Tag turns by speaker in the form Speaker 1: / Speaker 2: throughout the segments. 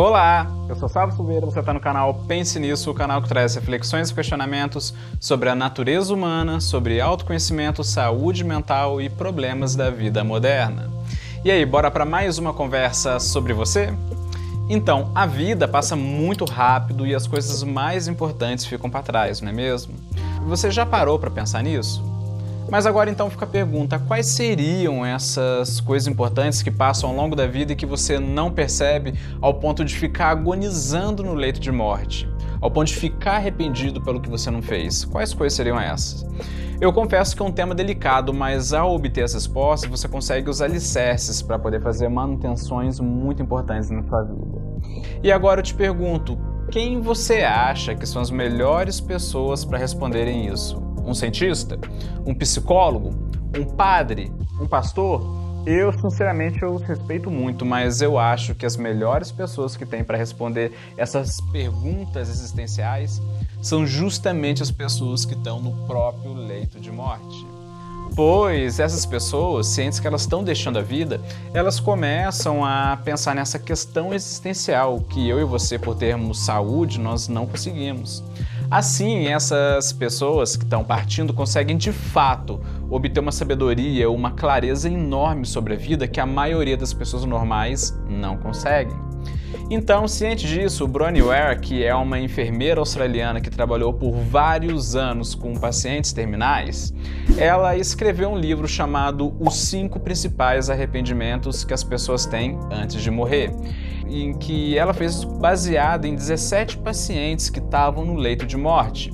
Speaker 1: Olá, eu sou Sábio Silveira, você está no canal Pense Nisso, o canal que traz reflexões e questionamentos sobre a natureza humana, sobre autoconhecimento, saúde mental e problemas da vida moderna. E aí, bora para mais uma conversa sobre você? Então, a vida passa muito rápido e as coisas mais importantes ficam para trás, não é mesmo? Você já parou para pensar nisso? Mas agora então fica a pergunta: quais seriam essas coisas importantes que passam ao longo da vida e que você não percebe ao ponto de ficar agonizando no leito de morte? Ao ponto de ficar arrependido pelo que você não fez? Quais coisas seriam essas? Eu confesso que é um tema delicado, mas ao obter essas respostas, você consegue os alicerces para poder fazer manutenções muito importantes na sua vida. E agora eu te pergunto: quem você acha que são as melhores pessoas para responderem isso? Um cientista, um psicólogo, um padre, um pastor? Eu, sinceramente, eu respeito muito, mas eu acho que as melhores pessoas que tem para responder essas perguntas existenciais são justamente as pessoas que estão no próprio leito de morte. Pois essas pessoas, cientes que elas estão deixando a vida, elas começam a pensar nessa questão existencial que eu e você, por termos saúde, nós não conseguimos. Assim, essas pessoas que estão partindo conseguem de fato obter uma sabedoria, uma clareza enorme sobre a vida que a maioria das pessoas normais não conseguem. Então, ciente disso, Bronnie Ware, que é uma enfermeira australiana que trabalhou por vários anos com pacientes terminais, ela escreveu um livro chamado Os Cinco Principais Arrependimentos que as Pessoas Têm Antes de Morrer em que ela fez baseada em 17 pacientes que estavam no leito de morte.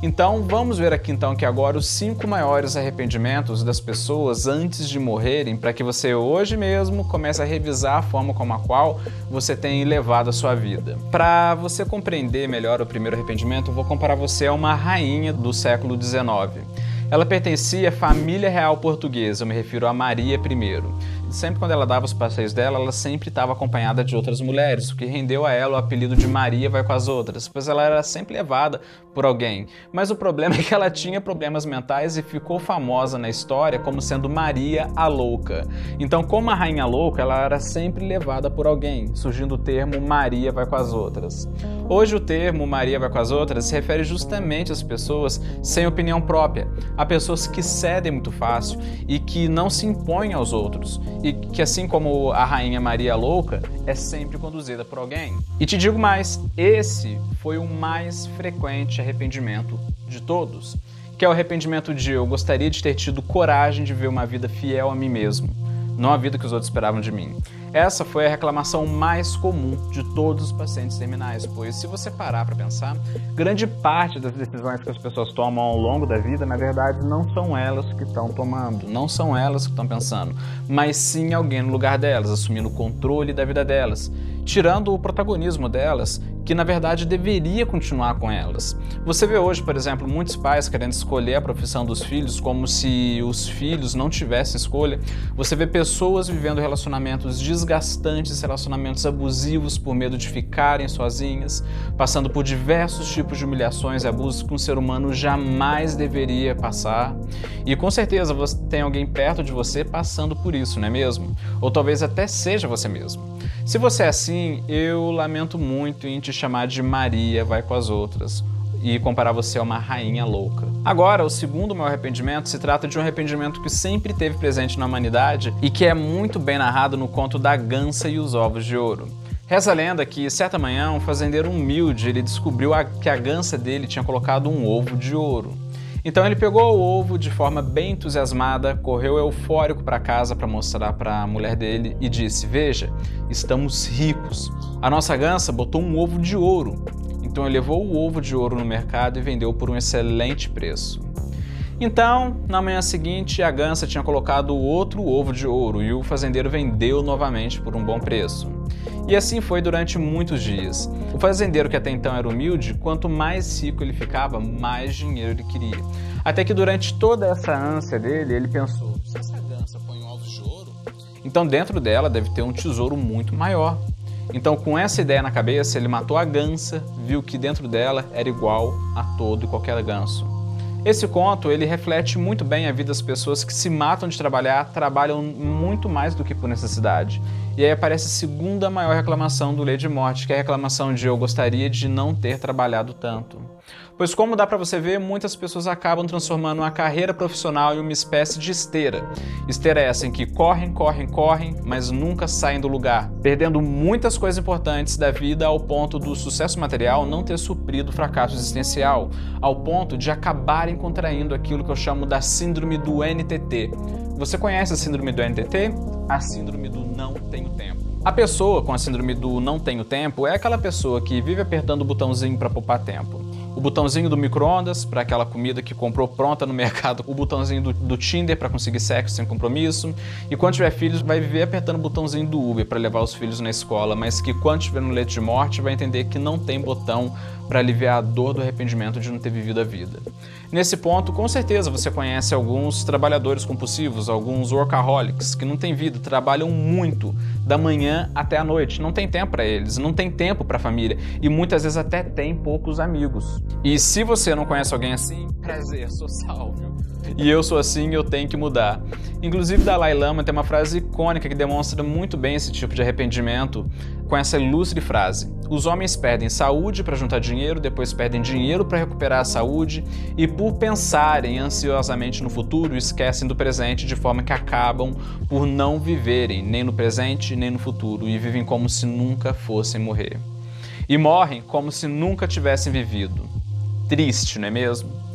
Speaker 1: Então, vamos ver aqui então que agora os cinco maiores arrependimentos das pessoas antes de morrerem, para que você hoje mesmo comece a revisar a forma como a qual você tem levado a sua vida. Para você compreender melhor o primeiro arrependimento, eu vou comparar você a uma rainha do século XIX. Ela pertencia à família real portuguesa, eu me refiro a Maria I sempre quando ela dava os passeios dela, ela sempre estava acompanhada de outras mulheres, o que rendeu a ela o apelido de Maria vai com as outras, pois ela era sempre levada por alguém. Mas o problema é que ela tinha problemas mentais e ficou famosa na história como sendo Maria a Louca. Então, como a rainha louca, ela era sempre levada por alguém, surgindo o termo Maria vai com as outras. Hoje o termo Maria vai com as outras se refere justamente às pessoas sem opinião própria, a pessoas que cedem muito fácil e que não se impõem aos outros e que, assim como a rainha Maria Louca, é sempre conduzida por alguém. E te digo mais: esse foi o mais frequente arrependimento de todos, que é o arrependimento de eu gostaria de ter tido coragem de ver uma vida fiel a mim mesmo, não a vida que os outros esperavam de mim. Essa foi a reclamação mais comum de todos os pacientes terminais, pois se você parar para pensar, grande parte das decisões que as pessoas tomam ao longo da vida, na verdade, não são elas que estão tomando, não são elas que estão pensando, mas sim alguém no lugar delas, assumindo o controle da vida delas, tirando o protagonismo delas que na verdade deveria continuar com elas. Você vê hoje, por exemplo, muitos pais querendo escolher a profissão dos filhos como se os filhos não tivessem escolha. Você vê pessoas vivendo relacionamentos desgastantes, relacionamentos abusivos por medo de ficarem sozinhas, passando por diversos tipos de humilhações e abusos que um ser humano jamais deveria passar. E com certeza você tem alguém perto de você passando por isso, não é mesmo? Ou talvez até seja você mesmo. Se você é assim, eu lamento muito em te chamar de Maria vai com as outras e comparar você a uma rainha louca. Agora, o segundo meu arrependimento se trata de um arrependimento que sempre teve presente na humanidade e que é muito bem narrado no conto da Gansa e os Ovos de Ouro. Reza a lenda que, certa manhã, um fazendeiro humilde ele descobriu que a gansa dele tinha colocado um ovo de ouro. Então ele pegou o ovo de forma bem entusiasmada, correu eufórico para casa para mostrar para a mulher dele e disse: Veja, estamos ricos. A nossa gansa botou um ovo de ouro. Então ele levou o ovo de ouro no mercado e vendeu por um excelente preço. Então, na manhã seguinte, a gansa tinha colocado outro ovo de ouro e o fazendeiro vendeu novamente por um bom preço. E assim foi durante muitos dias. O fazendeiro, que até então era humilde, quanto mais rico ele ficava, mais dinheiro ele queria. Até que durante toda essa ânsia dele, ele pensou: se essa gansa põe ovos de ouro, então dentro dela deve ter um tesouro muito maior. Então, com essa ideia na cabeça, ele matou a gansa, viu que dentro dela era igual a todo e qualquer ganso. Esse conto ele reflete muito bem a vida das pessoas que se matam de trabalhar, trabalham muito mais do que por necessidade. E aí aparece a segunda maior reclamação do Lei de Morte, que é a reclamação de eu gostaria de não ter trabalhado tanto. Pois como dá para você ver, muitas pessoas acabam transformando uma carreira profissional em uma espécie de esteira. Esteira essa em que correm, correm, correm, mas nunca saem do lugar, perdendo muitas coisas importantes da vida ao ponto do sucesso material não ter suprido o fracasso existencial, ao ponto de acabarem contraindo aquilo que eu chamo da síndrome do NTT. Você conhece a síndrome do NTT? A síndrome do não tenho tempo. A pessoa com a síndrome do não tenho tempo é aquela pessoa que vive apertando o botãozinho para poupar tempo o botãozinho do micro-ondas para aquela comida que comprou pronta no mercado, o botãozinho do, do Tinder para conseguir sexo sem compromisso. E quando tiver filhos, vai viver apertando o botãozinho do Uber para levar os filhos na escola, mas que quando tiver no leito de morte vai entender que não tem botão para aliviar a dor do arrependimento de não ter vivido a vida. Nesse ponto, com certeza você conhece alguns trabalhadores compulsivos, alguns workaholics que não têm vida, trabalham muito, da manhã até a noite, não tem tempo para eles, não tem tempo para a família e muitas vezes até tem poucos amigos. E se você não conhece alguém assim, prazer, sou salvo. E eu sou assim, eu tenho que mudar. Inclusive, Dalai Lama tem uma frase icônica que demonstra muito bem esse tipo de arrependimento com essa ilustre frase: Os homens perdem saúde para juntar dinheiro, depois perdem dinheiro para recuperar a saúde e, por pensarem ansiosamente no futuro, esquecem do presente de forma que acabam por não viverem nem no presente nem no futuro e vivem como se nunca fossem morrer. E morrem como se nunca tivessem vivido. Triste, não é mesmo?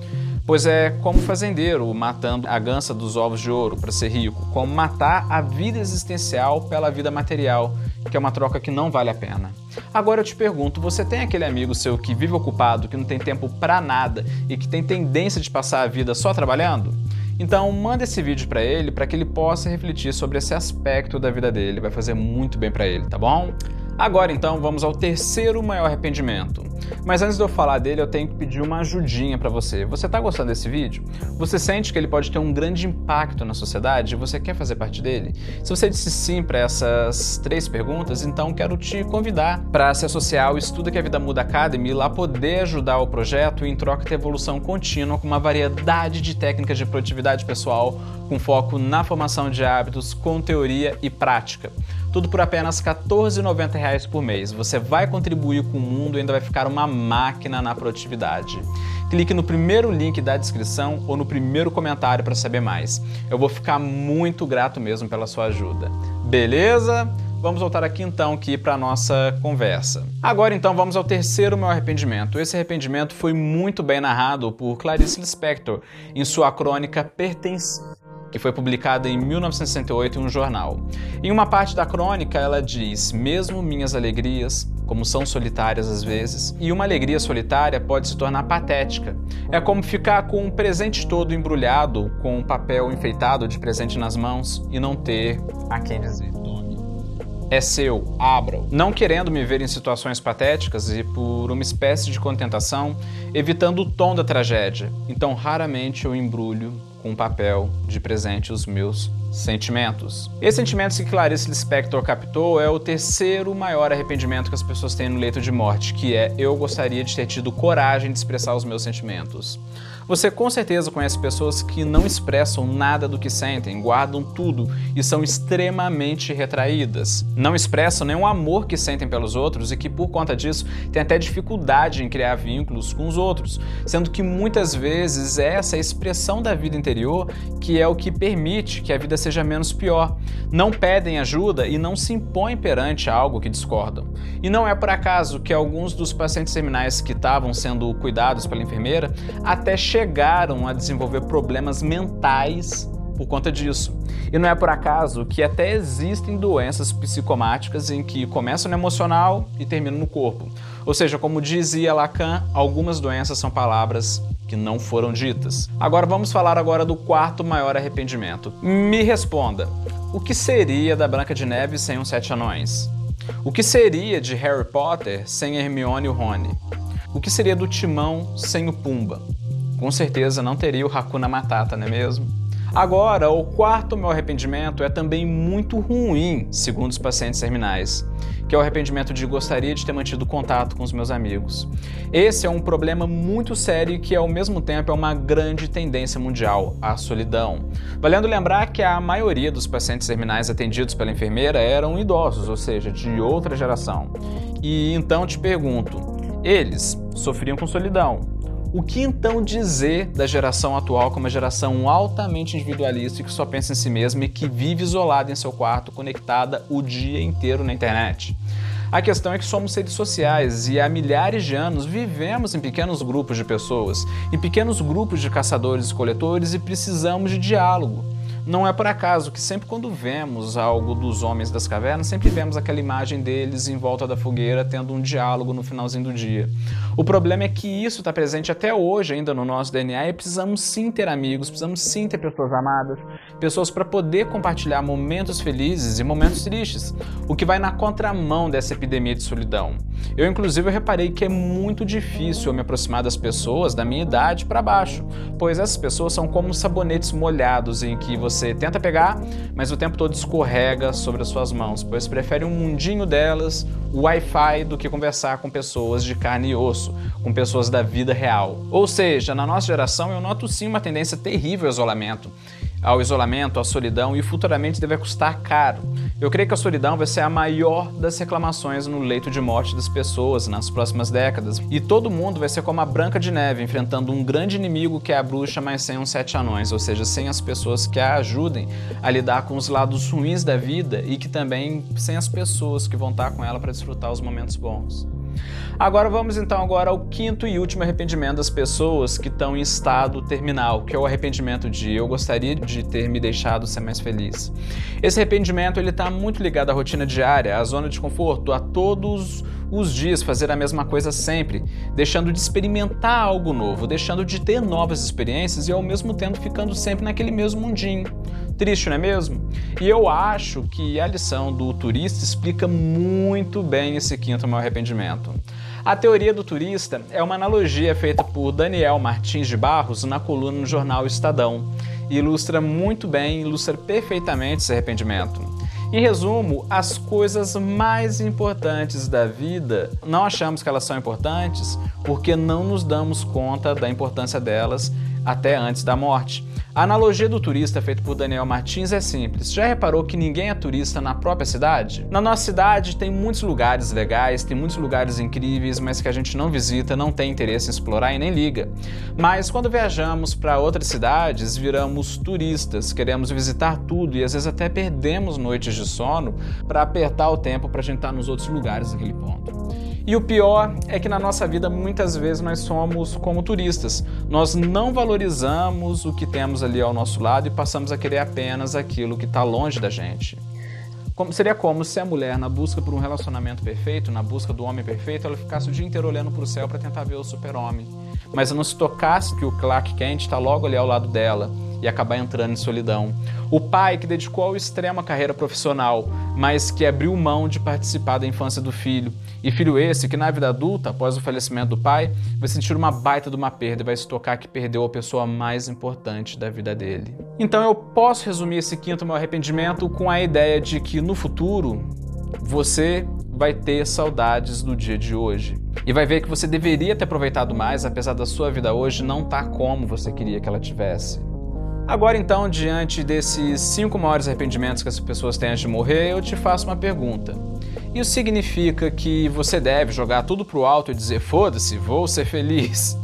Speaker 1: Pois é como fazendeiro matando a gança dos ovos de ouro para ser rico, como matar a vida existencial pela vida material, que é uma troca que não vale a pena. Agora eu te pergunto, você tem aquele amigo seu que vive ocupado, que não tem tempo para nada e que tem tendência de passar a vida só trabalhando? Então manda esse vídeo para ele para que ele possa refletir sobre esse aspecto da vida dele, vai fazer muito bem para ele, tá bom? Agora então vamos ao terceiro maior arrependimento. Mas antes de eu falar dele, eu tenho que pedir uma ajudinha para você. Você está gostando desse vídeo? Você sente que ele pode ter um grande impacto na sociedade e você quer fazer parte dele? Se você disse sim para essas três perguntas, então quero te convidar para se associar ao Estuda que a Vida Muda Academy lá poder ajudar o projeto em troca ter evolução contínua com uma variedade de técnicas de produtividade pessoal com foco na formação de hábitos com teoria e prática tudo por apenas R$ 14,90 por mês. Você vai contribuir com o mundo e ainda vai ficar uma máquina na produtividade. Clique no primeiro link da descrição ou no primeiro comentário para saber mais. Eu vou ficar muito grato mesmo pela sua ajuda. Beleza? Vamos voltar aqui então aqui para nossa conversa. Agora então vamos ao terceiro meu arrependimento. Esse arrependimento foi muito bem narrado por Clarice Lispector em sua crônica Pertence que foi publicada em 1968 em um jornal. Em uma parte da crônica, ela diz: Mesmo minhas alegrias, como são solitárias às vezes, e uma alegria solitária pode se tornar patética. É como ficar com um presente todo embrulhado, com um papel enfeitado de presente nas mãos e não ter a quem dizer é seu, abra-o. Não querendo me ver em situações patéticas e por uma espécie de contentação, evitando o tom da tragédia. Então, raramente eu embrulho com papel de presente os meus sentimentos. Esse sentimento que Clarice Lispector captou é o terceiro maior arrependimento que as pessoas têm no leito de morte, que é eu gostaria de ter tido coragem de expressar os meus sentimentos. Você com certeza conhece pessoas que não expressam nada do que sentem, guardam tudo e são extremamente retraídas. Não expressam nenhum amor que sentem pelos outros e que, por conta disso, têm até dificuldade em criar vínculos com os outros, sendo que muitas vezes é essa expressão da vida interior que é o que permite que a vida seja menos pior. Não pedem ajuda e não se impõem perante algo que discordam. E não é por acaso que alguns dos pacientes terminais que estavam sendo cuidados pela enfermeira até chegaram a desenvolver problemas mentais por conta disso. E não é por acaso que até existem doenças psicomáticas em que começam no emocional e terminam no corpo. Ou seja, como dizia Lacan, algumas doenças são palavras que não foram ditas. Agora vamos falar agora do quarto maior arrependimento. Me responda, o que seria da Branca de Neve sem os Sete Anões? O que seria de Harry Potter sem Hermione e o Rony? O que seria do Timão sem o Pumba? Com certeza não teria o Hakuna Matata, não é mesmo? Agora, o quarto meu arrependimento é também muito ruim, segundo os pacientes terminais, que é o arrependimento de gostaria de ter mantido contato com os meus amigos. Esse é um problema muito sério que, ao mesmo tempo, é uma grande tendência mundial, a solidão. Valendo lembrar que a maioria dos pacientes terminais atendidos pela enfermeira eram idosos, ou seja, de outra geração. E então te pergunto, eles sofriam com solidão, o que então dizer da geração atual como uma geração altamente individualista e que só pensa em si mesma e que vive isolada em seu quarto, conectada o dia inteiro na internet? A questão é que somos seres sociais e há milhares de anos vivemos em pequenos grupos de pessoas, em pequenos grupos de caçadores e coletores e precisamos de diálogo. Não é por acaso que sempre quando vemos algo dos homens das cavernas, sempre vemos aquela imagem deles em volta da fogueira tendo um diálogo no finalzinho do dia. O problema é que isso está presente até hoje ainda no nosso DNA e precisamos sim ter amigos, precisamos sim ter pessoas amadas, pessoas para poder compartilhar momentos felizes e momentos tristes, o que vai na contramão dessa epidemia de solidão. Eu inclusive reparei que é muito difícil eu me aproximar das pessoas da minha idade para baixo, pois essas pessoas são como sabonetes molhados em que você tenta pegar, mas o tempo todo escorrega sobre as suas mãos, pois prefere um mundinho delas, o Wi-Fi, do que conversar com pessoas de carne e osso, com pessoas da vida real. Ou seja, na nossa geração eu noto sim uma tendência terrível ao isolamento ao isolamento, à solidão e futuramente deve custar caro. Eu creio que a solidão vai ser a maior das reclamações no leito de morte das pessoas nas próximas décadas. E todo mundo vai ser como a Branca de Neve, enfrentando um grande inimigo que é a bruxa, mas sem os sete anões, ou seja, sem as pessoas que a ajudem a lidar com os lados ruins da vida e que também sem as pessoas que vão estar com ela para desfrutar os momentos bons. Agora vamos então agora ao quinto e último arrependimento das pessoas que estão em estado terminal, que é o arrependimento de eu gostaria de ter me deixado ser mais feliz. Esse arrependimento ele está muito ligado à rotina diária, à zona de conforto, a todos os dias fazer a mesma coisa sempre, deixando de experimentar algo novo, deixando de ter novas experiências e ao mesmo tempo ficando sempre naquele mesmo mundinho. Triste, não é mesmo? E eu acho que a lição do turista explica muito bem esse quinto meu arrependimento. A teoria do turista é uma analogia feita por Daniel Martins de Barros na coluna no jornal Estadão e ilustra muito bem, ilustra perfeitamente esse arrependimento. Em resumo, as coisas mais importantes da vida, não achamos que elas são importantes porque não nos damos conta da importância delas até antes da morte. A analogia do turista feita por Daniel Martins é simples. Já reparou que ninguém é turista na própria cidade? Na nossa cidade tem muitos lugares legais, tem muitos lugares incríveis, mas que a gente não visita, não tem interesse em explorar e nem liga. Mas quando viajamos para outras cidades, viramos turistas, queremos visitar tudo e às vezes até perdemos noites de sono para apertar o tempo para a gente estar nos outros lugares daquele ponto. E o pior é que na nossa vida muitas vezes nós somos como turistas. Nós não valorizamos o que temos ali ao nosso lado e passamos a querer apenas aquilo que está longe da gente. Como, seria como se a mulher, na busca por um relacionamento perfeito, na busca do homem perfeito, ela ficasse o dia inteiro olhando para o céu para tentar ver o super-homem. Mas não se tocasse que o Clark Kent está logo ali ao lado dela e acabar entrando em solidão. O pai que dedicou ao extremo a carreira profissional, mas que abriu mão de participar da infância do filho. E filho esse que na vida adulta, após o falecimento do pai, vai sentir uma baita de uma perda e vai se tocar que perdeu a pessoa mais importante da vida dele. Então eu posso resumir esse quinto meu arrependimento com a ideia de que no futuro você vai ter saudades do dia de hoje. E vai ver que você deveria ter aproveitado mais, apesar da sua vida hoje não estar tá como você queria que ela tivesse. Agora então, diante desses cinco maiores arrependimentos que as pessoas têm antes de morrer, eu te faço uma pergunta. Isso significa que você deve jogar tudo pro alto e dizer foda-se, vou ser feliz?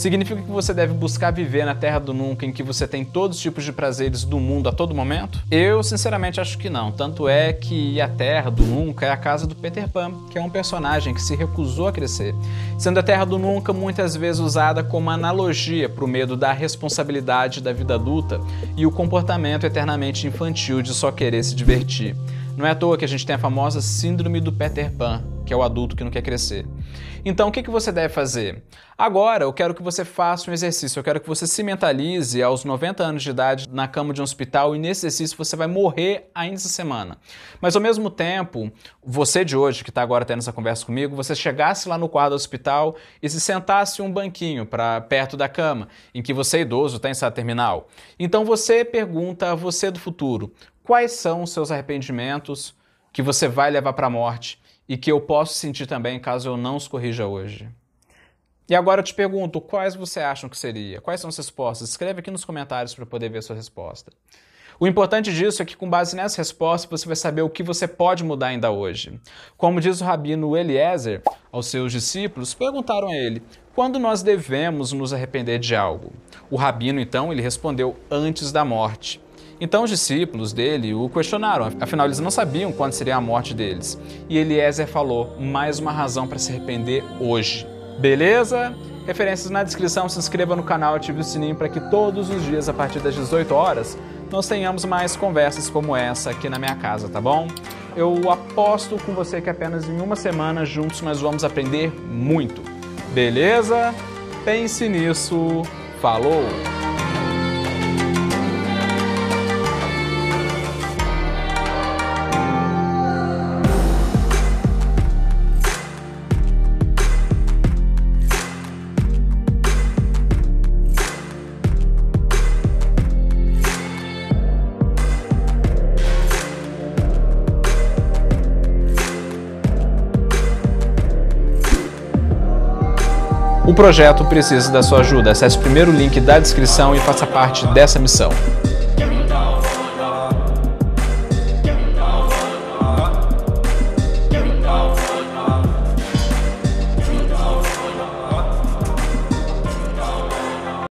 Speaker 1: Significa que você deve buscar viver na terra do nunca, em que você tem todos os tipos de prazeres do mundo a todo momento? Eu, sinceramente, acho que não. Tanto é que a terra do nunca é a casa do Peter Pan, que é um personagem que se recusou a crescer, sendo a terra do nunca muitas vezes usada como analogia para o medo da responsabilidade da vida adulta e o comportamento eternamente infantil de só querer se divertir. Não é à toa que a gente tem a famosa síndrome do Peter Pan, que é o adulto que não quer crescer. Então, o que, que você deve fazer? Agora, eu quero que você faça um exercício, eu quero que você se mentalize aos 90 anos de idade na cama de um hospital e nesse exercício você vai morrer ainda essa semana. Mas ao mesmo tempo, você de hoje, que está agora tendo essa conversa comigo, você chegasse lá no quadro do hospital e se sentasse um banquinho para perto da cama, em que você idoso, está em estado terminal. Então você pergunta a você do futuro, quais são os seus arrependimentos que você vai levar para a morte e que eu posso sentir também caso eu não os corrija hoje? E agora eu te pergunto, quais você acham que seria? Quais são as respostas? Escreve aqui nos comentários para poder ver a sua resposta. O importante disso é que, com base nessa resposta, você vai saber o que você pode mudar ainda hoje. Como diz o rabino Eliezer aos seus discípulos, perguntaram a ele: quando nós devemos nos arrepender de algo? O rabino, então, ele respondeu: antes da morte. Então os discípulos dele o questionaram, afinal eles não sabiam quando seria a morte deles. E Eliezer falou: mais uma razão para se arrepender hoje. Beleza? Referências na descrição, se inscreva no canal, ative o sininho para que todos os dias, a partir das 18 horas, nós tenhamos mais conversas como essa aqui na minha casa, tá bom? Eu aposto com você que apenas em uma semana juntos nós vamos aprender muito. Beleza? Pense nisso. Falou! O projeto precisa da sua ajuda. Acesse o primeiro link da descrição e faça parte dessa missão.